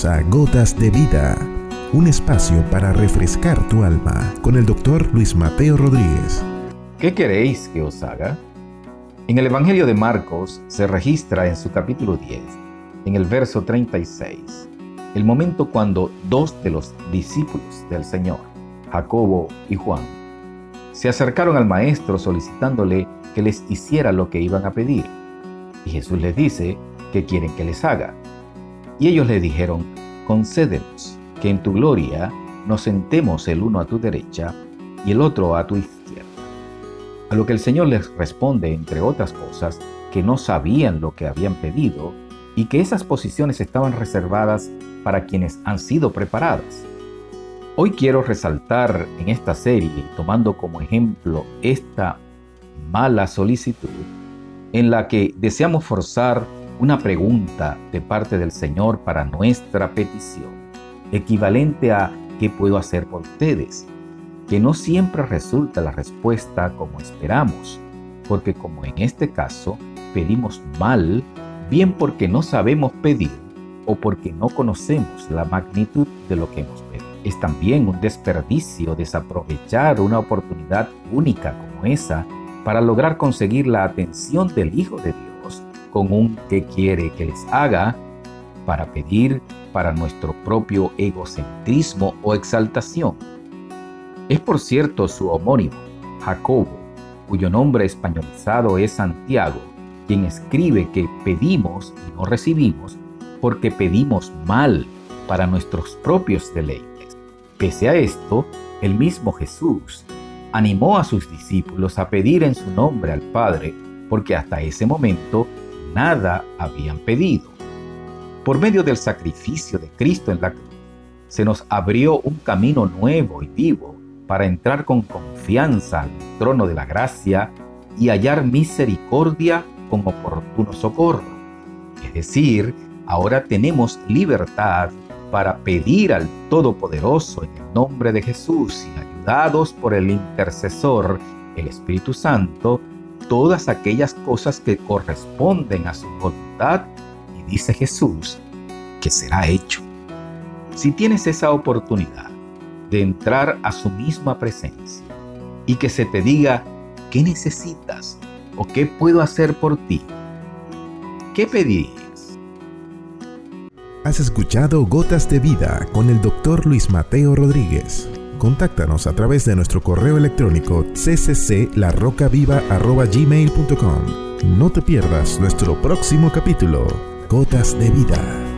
Bienvenidos a Gotas de Vida, un espacio para refrescar tu alma con el doctor Luis Mateo Rodríguez. ¿Qué queréis que os haga? En el Evangelio de Marcos se registra en su capítulo 10, en el verso 36, el momento cuando dos de los discípulos del Señor, Jacobo y Juan, se acercaron al maestro solicitándole que les hiciera lo que iban a pedir. Y Jesús les dice que quieren que les haga. Y ellos le dijeron, concédenos que en tu gloria nos sentemos el uno a tu derecha y el otro a tu izquierda. A lo que el Señor les responde, entre otras cosas, que no sabían lo que habían pedido y que esas posiciones estaban reservadas para quienes han sido preparadas. Hoy quiero resaltar en esta serie, tomando como ejemplo esta mala solicitud, en la que deseamos forzar una pregunta de parte del Señor para nuestra petición, equivalente a ¿qué puedo hacer por ustedes? Que no siempre resulta la respuesta como esperamos, porque como en este caso pedimos mal, bien porque no sabemos pedir o porque no conocemos la magnitud de lo que hemos pedido. Es también un desperdicio desaprovechar una oportunidad única como esa para lograr conseguir la atención del Hijo de Dios con un que quiere que les haga para pedir para nuestro propio egocentrismo o exaltación. Es por cierto su homónimo, Jacobo, cuyo nombre españolizado es Santiago, quien escribe que pedimos y no recibimos porque pedimos mal para nuestros propios deleites. Pese a esto, el mismo Jesús animó a sus discípulos a pedir en su nombre al Padre, porque hasta ese momento nada habían pedido. Por medio del sacrificio de Cristo en la cruz, se nos abrió un camino nuevo y vivo para entrar con confianza al trono de la gracia y hallar misericordia con oportuno socorro. Es decir, ahora tenemos libertad para pedir al Todopoderoso en el nombre de Jesús y ayudados por el intercesor, el Espíritu Santo, todas aquellas cosas que corresponden a su voluntad y dice Jesús que será hecho. Si tienes esa oportunidad de entrar a su misma presencia y que se te diga qué necesitas o qué puedo hacer por ti, ¿qué pedirías? Has escuchado Gotas de Vida con el doctor Luis Mateo Rodríguez. Contáctanos a través de nuestro correo electrónico ccclarrocaviva.gmail.com No te pierdas nuestro próximo capítulo, Gotas de Vida.